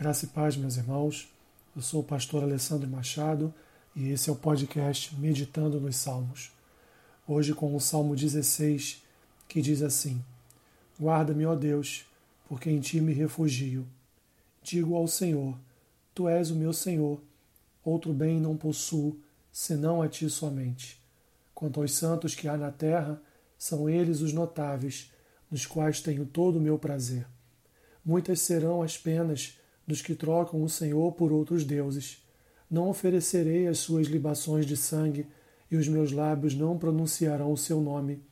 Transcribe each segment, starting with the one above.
Graça e paz, meus irmãos. Eu sou o pastor Alessandro Machado e esse é o podcast Meditando nos Salmos. Hoje com o Salmo 16, que diz assim: Guarda-me, ó Deus, porque em ti me refugio. Digo ao Senhor: Tu és o meu Senhor. Outro bem não possuo, senão a ti somente. Quanto aos santos que há na terra, são eles os notáveis, nos quais tenho todo o meu prazer. Muitas serão as penas dos que trocam o Senhor por outros deuses. Não oferecerei as suas libações de sangue, e os meus lábios não pronunciarão o seu nome.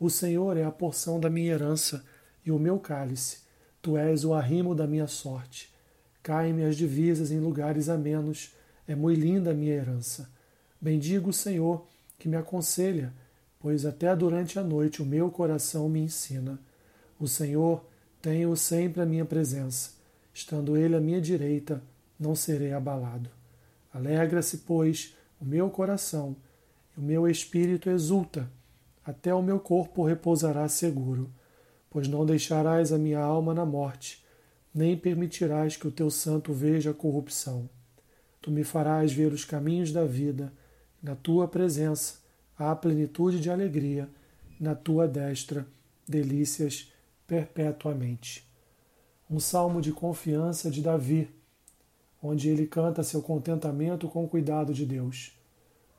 O Senhor é a porção da minha herança e o meu cálice. Tu és o arrimo da minha sorte. Caem-me as divisas em lugares amenos. É muito linda a minha herança. Bendigo o Senhor, que me aconselha, pois até durante a noite o meu coração me ensina. O Senhor tem-o sempre à minha presença Estando ele à minha direita, não serei abalado. Alegra-se, pois, o meu coração, e o meu espírito exulta, até o meu corpo repousará seguro, pois não deixarás a minha alma na morte, nem permitirás que o teu santo veja a corrupção. Tu me farás ver os caminhos da vida, na tua presença há plenitude de alegria, na tua destra delícias perpetuamente um salmo de confiança de Davi, onde ele canta seu contentamento com o cuidado de Deus.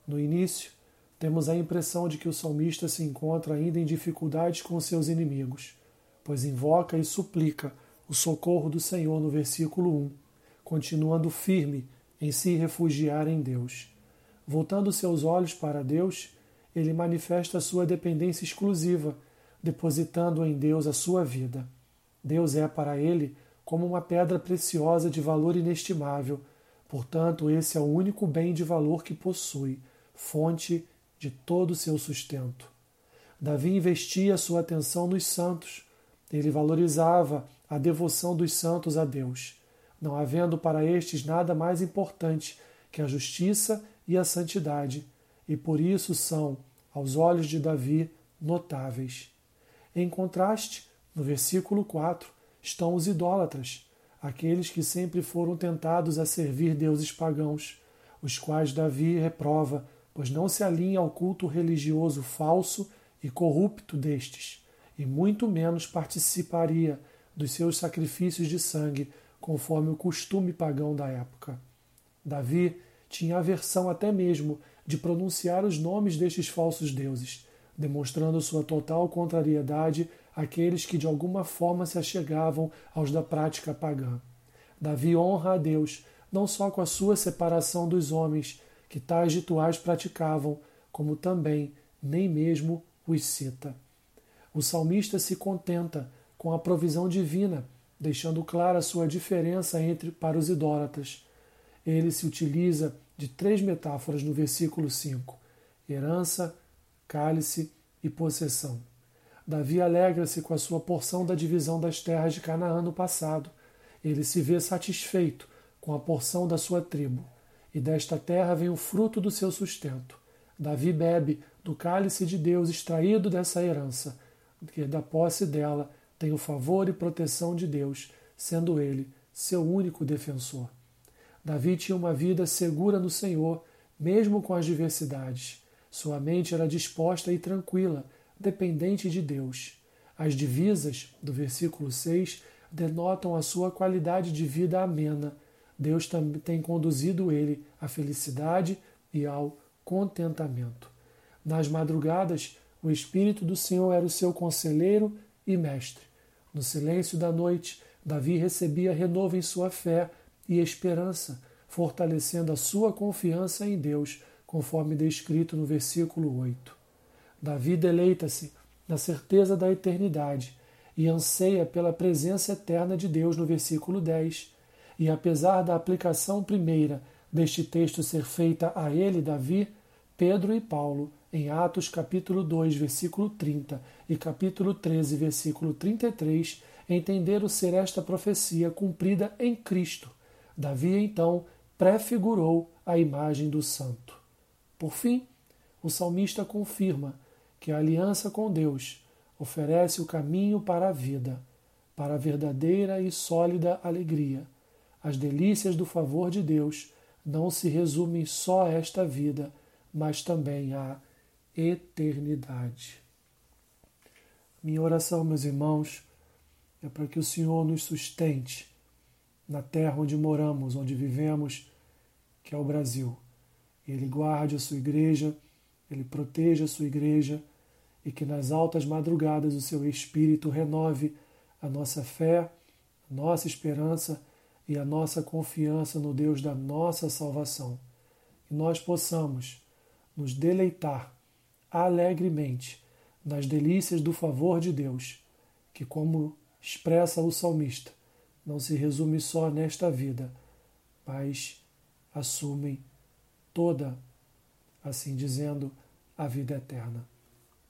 No início, temos a impressão de que o salmista se encontra ainda em dificuldades com seus inimigos, pois invoca e suplica o socorro do Senhor no versículo 1, continuando firme em se refugiar em Deus. Voltando seus olhos para Deus, ele manifesta sua dependência exclusiva, depositando em Deus a sua vida. Deus é para ele como uma pedra preciosa de valor inestimável. Portanto, esse é o único bem de valor que possui, fonte de todo o seu sustento. Davi investia sua atenção nos santos. Ele valorizava a devoção dos santos a Deus, não havendo para estes nada mais importante que a justiça e a santidade, e por isso são, aos olhos de Davi, notáveis. Em contraste, no versículo 4 estão os idólatras, aqueles que sempre foram tentados a servir deuses pagãos, os quais Davi reprova, pois não se alinha ao culto religioso falso e corrupto destes, e muito menos participaria dos seus sacrifícios de sangue, conforme o costume pagão da época. Davi tinha aversão até mesmo de pronunciar os nomes destes falsos deuses, demonstrando sua total contrariedade àqueles que de alguma forma se achegavam aos da prática pagã. Davi honra a Deus não só com a sua separação dos homens que tais rituais praticavam, como também nem mesmo os cita. O salmista se contenta com a provisão divina, deixando clara sua diferença entre para os idólatras. Ele se utiliza de três metáforas no versículo 5: herança, cálice e possessão. Davi alegra-se com a sua porção da divisão das terras de Canaã no passado. Ele se vê satisfeito com a porção da sua tribo, e desta terra vem o fruto do seu sustento. Davi bebe do cálice de Deus extraído dessa herança, que da posse dela tem o favor e proteção de Deus, sendo ele seu único defensor. Davi tinha uma vida segura no Senhor, mesmo com as diversidades. Sua mente era disposta e tranquila, dependente de Deus. As divisas, do versículo 6, denotam a sua qualidade de vida amena. Deus tem conduzido ele à felicidade e ao contentamento. Nas madrugadas, o Espírito do Senhor era o seu conselheiro e mestre. No silêncio da noite, Davi recebia renovo em sua fé e esperança, fortalecendo a sua confiança em Deus conforme descrito no versículo 8. Davi deleita-se na certeza da eternidade e anseia pela presença eterna de Deus no versículo 10. E apesar da aplicação primeira deste texto ser feita a ele, Davi, Pedro e Paulo, em Atos capítulo 2, versículo 30 e capítulo 13, versículo 33, entenderam ser esta profecia cumprida em Cristo. Davi então prefigurou a imagem do santo. Por fim, o salmista confirma que a aliança com Deus oferece o caminho para a vida, para a verdadeira e sólida alegria. as delícias do favor de Deus não se resumem só a esta vida, mas também à eternidade. Minha oração, meus irmãos, é para que o Senhor nos sustente na terra onde moramos, onde vivemos, que é o Brasil. Ele guarde a sua igreja, ele proteja a sua igreja e que nas altas madrugadas o seu Espírito renove a nossa fé, a nossa esperança e a nossa confiança no Deus da nossa salvação. E nós possamos nos deleitar alegremente nas delícias do favor de Deus, que, como expressa o salmista, não se resume só nesta vida, mas assumem toda, assim dizendo, a vida eterna.